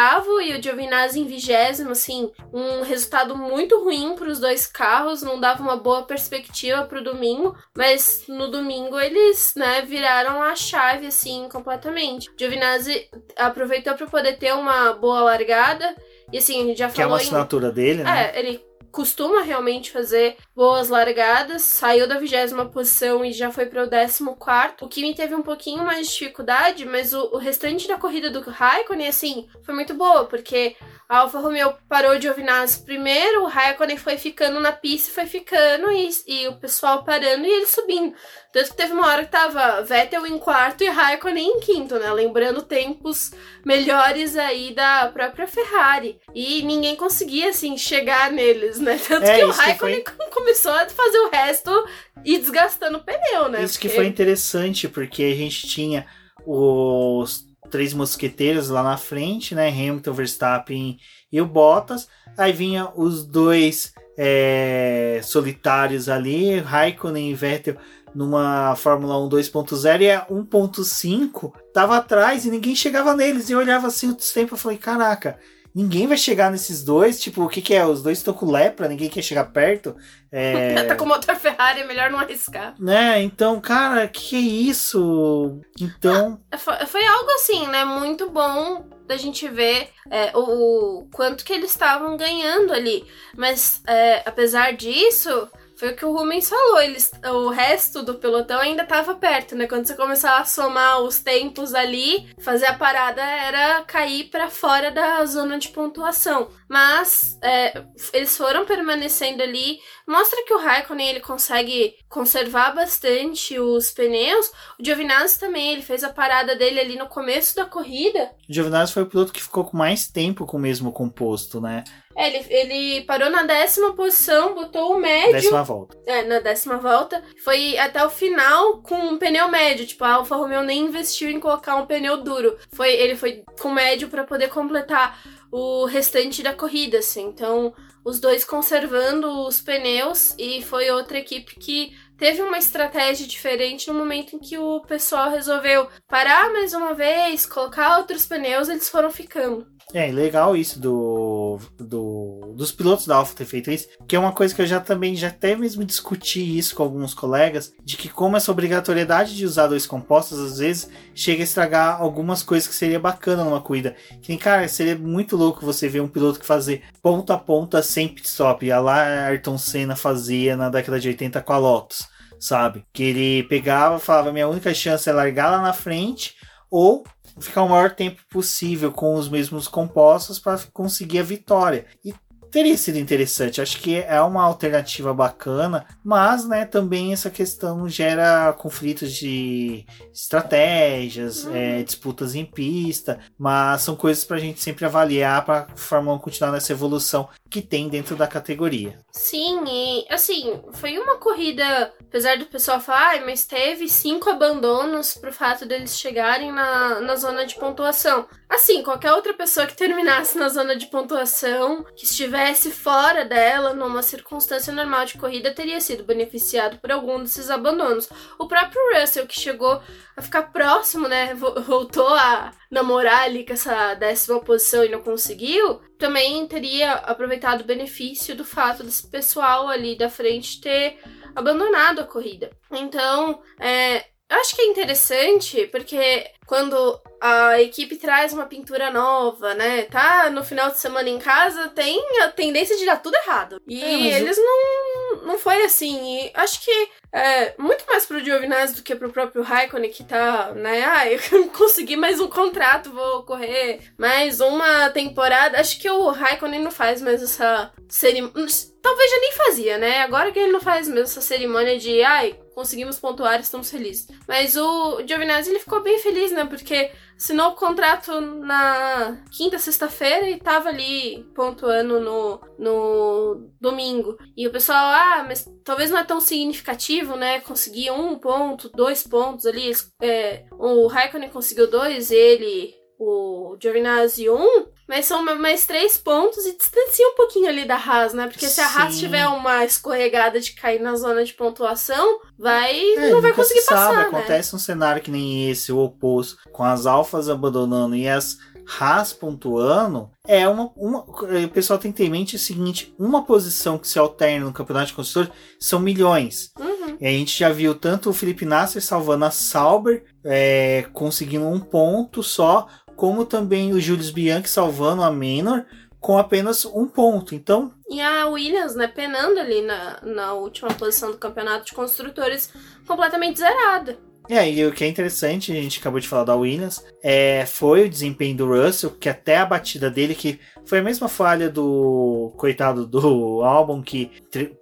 e o Giovinazzi em 20, assim, um resultado muito ruim para os dois carros, não dava uma boa perspectiva para o domingo, mas no domingo eles, né, viraram a chave assim completamente. Giovinazzi aproveitou para poder ter uma boa largada e assim, a gente já que falou. Que é uma assinatura em... dele, né? É, ele costuma realmente fazer boas largadas, saiu da vigésima posição e já foi para o décimo quarto. O Kimi teve um pouquinho mais de dificuldade, mas o, o restante da corrida do Raikkonen, assim, foi muito boa, porque a Alfa Romeo parou de Giovinazzi primeiro, o Raikkonen foi ficando na pista, foi ficando e, e o pessoal parando e ele subindo. Tanto que teve uma hora que tava Vettel em quarto e Raikkonen em quinto, né? Lembrando tempos melhores aí da própria Ferrari. E ninguém conseguia, assim, chegar neles, né? Tanto é, que o Raikkonen que foi... [LAUGHS] começou a fazer o resto e desgastando o pneu, né? Isso porque... que foi interessante, porque a gente tinha os três mosqueteiros lá na frente, né? Hamilton, Verstappen e o Bottas. Aí vinha os dois é, solitários ali, Raikkonen e Vettel numa Fórmula 1 2.0 e a 1.5 tava atrás e ninguém chegava neles. E eu olhava assim o tempo e falei, caraca, ninguém vai chegar nesses dois. Tipo, o que, que é? Os dois estão com lepra, ninguém quer chegar perto. É... [LAUGHS] tá com motor Ferrari, é melhor não arriscar. Né? Então, cara, que é isso? Então. Ah, foi, foi, algo assim, né? Muito bom da gente ver é, o, o, quanto que eles estavam ganhando ali. Mas, é, apesar disso. Foi o que o Rumens falou, eles, o resto do pelotão ainda estava perto, né? Quando você começava a somar os tempos ali, fazer a parada era cair para fora da zona de pontuação. Mas é, eles foram permanecendo ali. Mostra que o Raikkonen ele consegue conservar bastante os pneus. O Giovinazzi também, ele fez a parada dele ali no começo da corrida. O Giovinazzi foi o piloto que ficou com mais tempo com o mesmo composto, né? É, ele, ele parou na décima posição, botou o médio. Décima volta. É, na décima volta. Foi até o final com um pneu médio. Tipo, a Alfa Romeo nem investiu em colocar um pneu duro. Foi, ele foi com médio para poder completar o restante da corrida, assim. Então, os dois conservando os pneus e foi outra equipe que teve uma estratégia diferente no momento em que o pessoal resolveu parar mais uma vez, colocar outros pneus, eles foram ficando. É, legal isso do, do dos pilotos da Alfa ter feito isso, que é uma coisa que eu já também já até mesmo discuti isso com alguns colegas, de que como essa obrigatoriedade de usar dois compostos às vezes chega a estragar algumas coisas que seria bacana numa corrida. Que cara, seria muito louco você ver um piloto que fazer ponta a ponta sem pit stop, a lá Ayrton Senna fazia na década de 80 com a Lotus, sabe? Que ele pegava, falava minha única chance é largar lá na frente ou ficar o maior tempo possível com os mesmos compostos para conseguir a vitória. E teria sido interessante. Acho que é uma alternativa bacana, mas né, também essa questão gera conflitos de estratégias, uhum. é, disputas em pista, mas são coisas para a gente sempre avaliar para a Fórmula 1 continuar nessa evolução que tem dentro da categoria. Sim, e assim, foi uma corrida, apesar do pessoal falar, ah, mas teve cinco abandonos pro fato deles chegarem na, na zona de pontuação. Assim, qualquer outra pessoa que terminasse na zona de pontuação, que estivesse fora dela, numa circunstância normal de corrida, teria sido beneficiado por algum desses abandonos. O próprio Russell, que chegou a ficar próximo, né, voltou a namorar ali com essa décima posição e não conseguiu, também teria aproveitado o benefício do fato desse pessoal ali da frente ter abandonado a corrida. Então, é, eu acho que é interessante porque quando a equipe traz uma pintura nova, né? Tá no final de semana em casa, tem a tendência de dar tudo errado. E é, eles eu... não, não foi assim. E acho que é muito mais pro Giovinazzi do que pro próprio Raikkonen, que tá, né? Ah, [LAUGHS] eu consegui mais um contrato, vou correr mais uma temporada. Acho que o Raikkonen não faz mais essa cerimônia. Talvez já nem fazia, né? Agora que ele não faz mesmo essa cerimônia de, ai, conseguimos pontuar, estamos felizes. Mas o Giovinazzi, ele ficou bem feliz, né? Porque assinou o contrato na quinta, sexta-feira e tava ali pontuando no, no domingo. E o pessoal, ah, mas talvez não é tão significativo, né? Conseguir um ponto, dois pontos ali. É, o Raikkonen conseguiu dois, ele o Giovinazzi 1, mas são mais três pontos e distancia um pouquinho ali da Haas, né? Porque se a Haas tiver uma escorregada de cair na zona de pontuação, vai é, não vai conseguir passar, sabe, né? Acontece um cenário que nem esse, o oposto, com as alfas abandonando e as Haas pontuando, é uma, uma. O pessoal tem que ter em mente o seguinte: uma posição que se alterna no campeonato de construtores são milhões. Uhum. E a gente já viu tanto o Felipe Nasser salvando a Sauber, é, conseguindo um ponto só, como também o Julius Bianchi salvando a Menor com apenas um ponto. Então. E a Williams, né, penando ali na, na última posição do campeonato de construtores, completamente zerada. É, e o que é interessante, a gente acabou de falar da Williams, é, foi o desempenho do Russell, que até a batida dele, que foi a mesma falha do coitado do [LAUGHS] álbum, que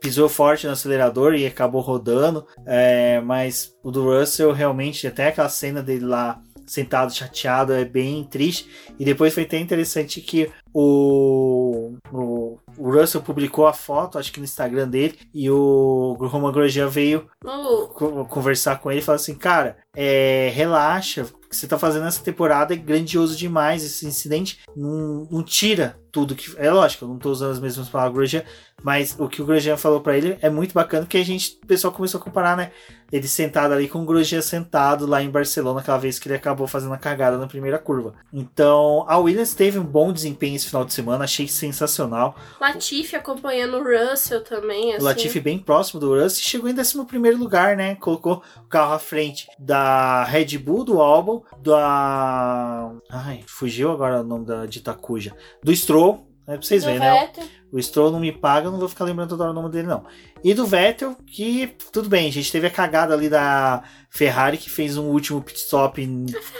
pisou forte no acelerador e acabou rodando, é, mas o do Russell realmente, até aquela cena dele lá sentado chateado, é bem triste. E depois foi até interessante que o, o, o Russell publicou a foto, acho que no Instagram dele, e o Roman Grosjean veio oh. conversar com ele e falou assim: Cara, é, relaxa, que você tá fazendo essa temporada é grandioso demais. Esse incidente não, não tira tudo que. É lógico, eu não tô usando as mesmas palavras do Grosjean, mas o que o Grosjean falou para ele é muito bacana, porque a gente, o pessoal começou a comparar, né? Ele sentado ali com o Grosjean sentado lá em Barcelona, aquela vez que ele acabou fazendo a cagada na primeira curva. Então, a Williams teve um bom desempenho esse final de semana, achei sensacional. Latifi acompanhando o Russell também. Assim. O Latifi bem próximo do Russell, chegou em 11 lugar, né? Colocou o carro à frente da Red Bull, do álbum, da. Ai, fugiu agora o nome da de Itacuja. Do Stroll, é pra vocês verem, né? O Stroll não me paga, eu não vou ficar lembrando toda hora o nome dele, não. E do Vettel, que tudo bem, a gente teve a cagada ali da Ferrari, que fez um último pit stop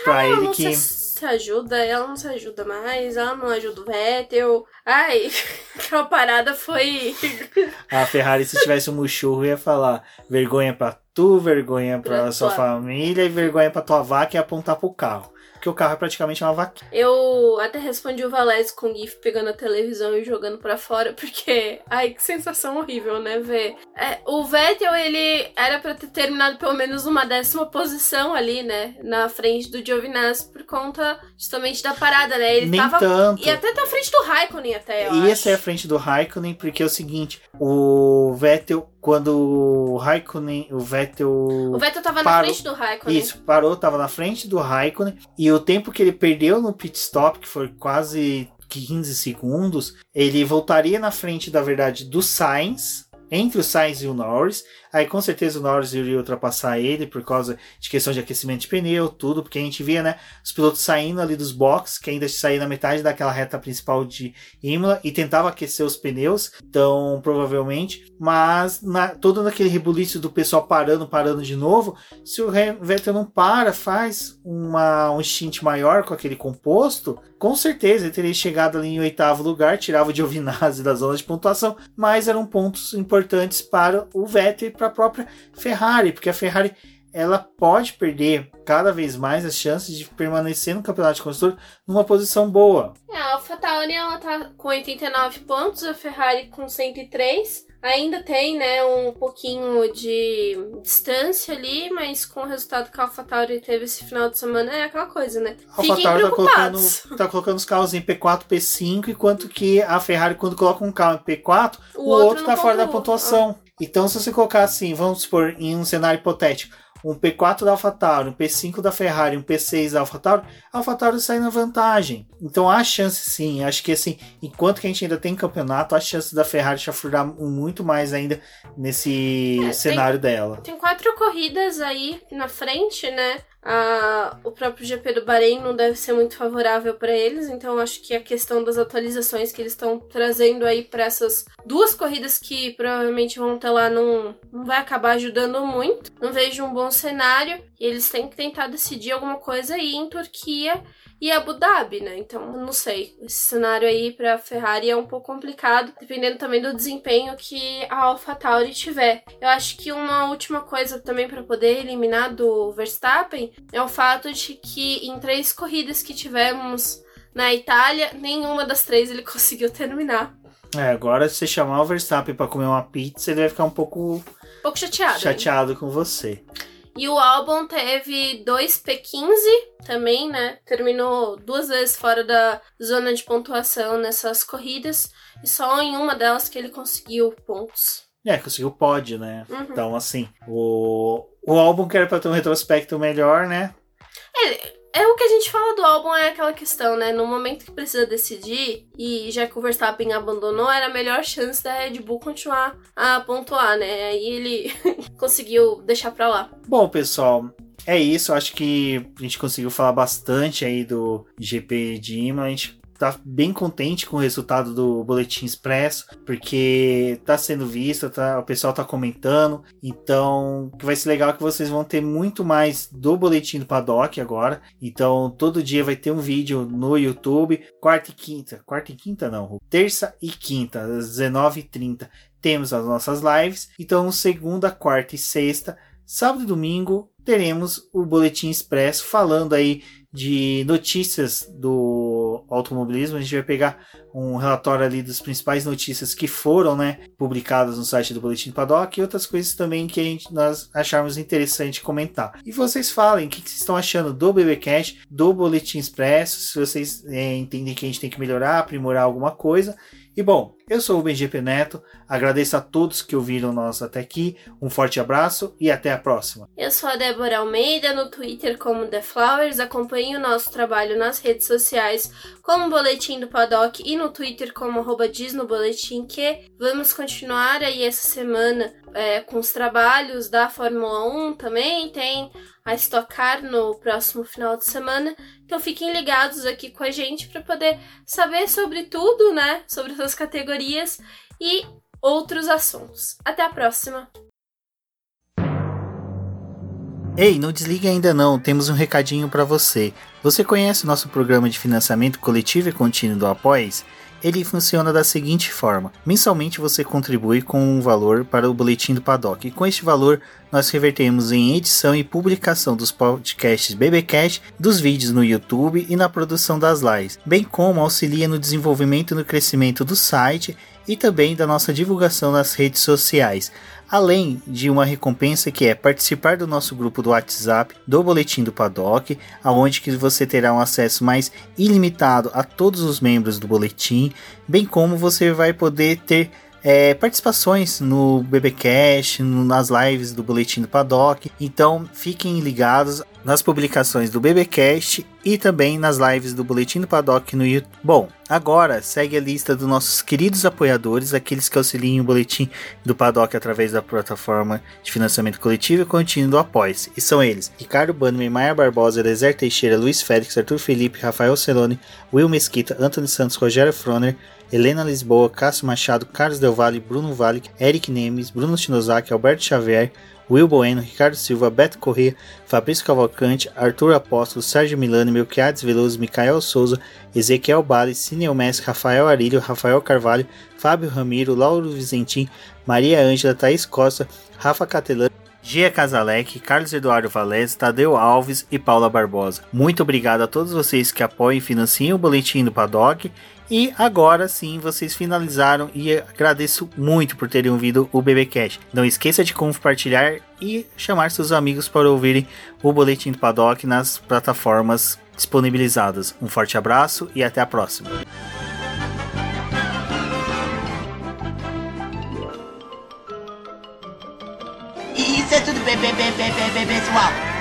pra ele que. Se ajuda, ela não se ajuda mais, ela não ajuda o Vettel. Ai, [LAUGHS] aquela parada foi. [LAUGHS] a Ferrari, se tivesse um muxurro, ia falar vergonha pra tu, vergonha pra, pra sua família e vergonha pra tua vaca e apontar pro carro porque o carro é praticamente uma vaquinha. Eu até respondi o Valese com o GIF pegando a televisão e jogando para fora, porque. Ai, que sensação horrível, né? Ver. É, o Vettel, ele era para ter terminado pelo menos uma décima posição ali, né? Na frente do Giovinazzi, por conta justamente da parada, né? Ele Nem tava. Tanto. E até tá à frente do Raikkonen, até. Eu Ia acho. ser à frente do Raikkonen, porque é o seguinte: o Vettel quando o Raikkonen, o Vettel. O Vettel tava parou, na frente do Raikkonen. Isso, parou, tava na frente do Raikkonen. E o tempo que ele perdeu no pit stop, que foi quase 15 segundos, ele voltaria na frente, da verdade, do Sainz, entre o Sainz e o Norris. Aí com certeza o Norris iria ultrapassar ele por causa de questão de aquecimento de pneu, tudo, porque a gente via, né, os pilotos saindo ali dos boxes, que ainda saía na metade daquela reta principal de Imola e tentava aquecer os pneus, então provavelmente, mas na, todo naquele rebuliço do pessoal parando, parando de novo, se o Vettel não para, faz uma, um stint maior com aquele composto, com certeza ele teria chegado ali em oitavo lugar, tirava o Giovinazzi [LAUGHS] da zona de pontuação, mas eram pontos importantes para o Vettel para a própria Ferrari, porque a Ferrari ela pode perder cada vez mais as chances de permanecer no campeonato de construtor numa posição boa. É, a AlphaTauri ela tá com 89 pontos, a Ferrari com 103. Ainda tem, né, um pouquinho de distância ali, mas com o resultado que a AlphaTauri teve esse final de semana é aquela coisa, né? A AlphaTauri tá colocando, tá colocando os carros em P4, P5, enquanto que a Ferrari, quando coloca um carro em P4, o, o outro, outro tá fora da pontuação. Ah. Então, se você colocar assim, vamos supor, em um cenário hipotético, um P4 da AlphaTauri, um P5 da Ferrari, um P6 da AlphaTauri, a AlphaTauri sai na vantagem. Então há chance sim, acho que assim, enquanto que a gente ainda tem campeonato, há chance da Ferrari chafurdar muito mais ainda nesse é, cenário tem, dela. Tem quatro corridas aí na frente, né? Ah, o próprio GP do Bahrein não deve ser muito favorável para eles, então acho que a questão das atualizações que eles estão trazendo aí para essas duas corridas que provavelmente vão ter lá não, não vai acabar ajudando muito. Não vejo um bom cenário e eles têm que tentar decidir alguma coisa aí em Turquia e Abu Dhabi, né? Então, não sei. Esse cenário aí para Ferrari é um pouco complicado, dependendo também do desempenho que a AlphaTauri tiver. Eu acho que uma última coisa também para poder eliminar do Verstappen é o fato de que em três corridas que tivemos na Itália, nenhuma das três ele [LAUGHS] conseguiu terminar. É, agora se você chamar o Verstappen para comer uma pizza, ele vai ficar um pouco, um pouco chateado. Chateado com você. E o álbum teve dois P15 também, né? Terminou duas vezes fora da zona de pontuação nessas corridas. E só em uma delas que ele conseguiu pontos. É, conseguiu pódio, né? Uhum. Então, assim, o, o álbum que era pra ter um retrospecto melhor, né? É, é o que a gente fala do álbum, é aquela questão, né? No momento que precisa decidir, e já que o Verstappen abandonou, era a melhor chance da Red Bull continuar a pontuar, né? Aí ele [LAUGHS] conseguiu deixar pra lá. Bom, pessoal, é isso. Acho que a gente conseguiu falar bastante aí do GP de Imola. A gente tá bem contente com o resultado do Boletim Expresso, porque tá sendo visto, tá, o pessoal tá comentando, então vai ser legal que vocês vão ter muito mais do Boletim do Paddock agora, então todo dia vai ter um vídeo no YouTube, quarta e quinta, quarta e quinta não, terça e quinta, às 19h30 temos as nossas lives, então segunda, quarta e sexta, sábado e domingo teremos o Boletim Expresso falando aí de notícias do automobilismo. A gente vai pegar um relatório ali das principais notícias que foram né, publicadas no site do Boletim do Paddock e outras coisas também que a gente, nós acharmos interessante comentar. E vocês falem o que, que vocês estão achando do BBcast, do Boletim Expresso, se vocês é, entendem que a gente tem que melhorar, aprimorar alguma coisa. E bom, eu sou o BGP Neto, agradeço a todos que ouviram nós até aqui, um forte abraço e até a próxima. Eu sou a Débora Almeida, no Twitter como The Flowers, acompanhe o nosso trabalho nas redes sociais como Boletim do Paddock e no Twitter como arroba diz no boletim que vamos continuar aí essa semana é, com os trabalhos da Fórmula 1 também, tem a estocar no próximo final de semana. Então fiquem ligados aqui com a gente para poder saber sobre tudo, né? Sobre essas categorias e outros assuntos. Até a próxima! Ei, não desligue ainda não, temos um recadinho para você. Você conhece o nosso programa de financiamento coletivo e contínuo do Apoies? Ele funciona da seguinte forma: mensalmente você contribui com um valor para o boletim do Paddock, e com este valor nós revertemos em edição e publicação dos podcasts BBcast, dos vídeos no YouTube e na produção das lives, bem como auxilia no desenvolvimento e no crescimento do site e também da nossa divulgação nas redes sociais além de uma recompensa que é participar do nosso grupo do WhatsApp do Boletim do Paddock, aonde que você terá um acesso mais ilimitado a todos os membros do boletim, bem como você vai poder ter é, participações no BBcast, nas lives do Boletim do Paddock. Então fiquem ligados nas publicações do BBcast e também nas lives do Boletim do Paddock no YouTube. Bom, agora segue a lista dos nossos queridos apoiadores, aqueles que auxiliam o Boletim do Paddock através da plataforma de financiamento coletivo e contínuo do Apoies. E são eles: Ricardo Bannerman, Maia Barbosa, Elezer Teixeira, Luiz Félix, Arthur Felipe, Rafael Celone, Will Mesquita, Anthony Santos, Rogério Froner, Helena Lisboa, Cássio Machado, Carlos Del Valle, Bruno Vale, Eric Nemes, Bruno Shinozaki, Alberto Xavier, Will Bueno, Ricardo Silva, Beto Corrêa, Fabrício Cavalcante, Arthur Apóstolo, Sérgio Milano, Melquiades Veloso, Micael Souza, Ezequiel Bale, Cineu Messi, Rafael Arilho, Rafael Carvalho, Fábio Ramiro, Lauro Vizentim, Maria Ângela, Thaís Costa, Rafa Catelã, Gia Casalec, Carlos Eduardo Valese, Tadeu Alves e Paula Barbosa. Muito obrigado a todos vocês que apoiam e financiam o Boletim do Paddock e agora sim vocês finalizaram e agradeço muito por terem ouvido o BBcast. Não esqueça de compartilhar e chamar seus amigos para ouvirem o Boletim do Paddock nas plataformas disponibilizadas. Um forte abraço e até a próxima. Isso é tudo, pessoal.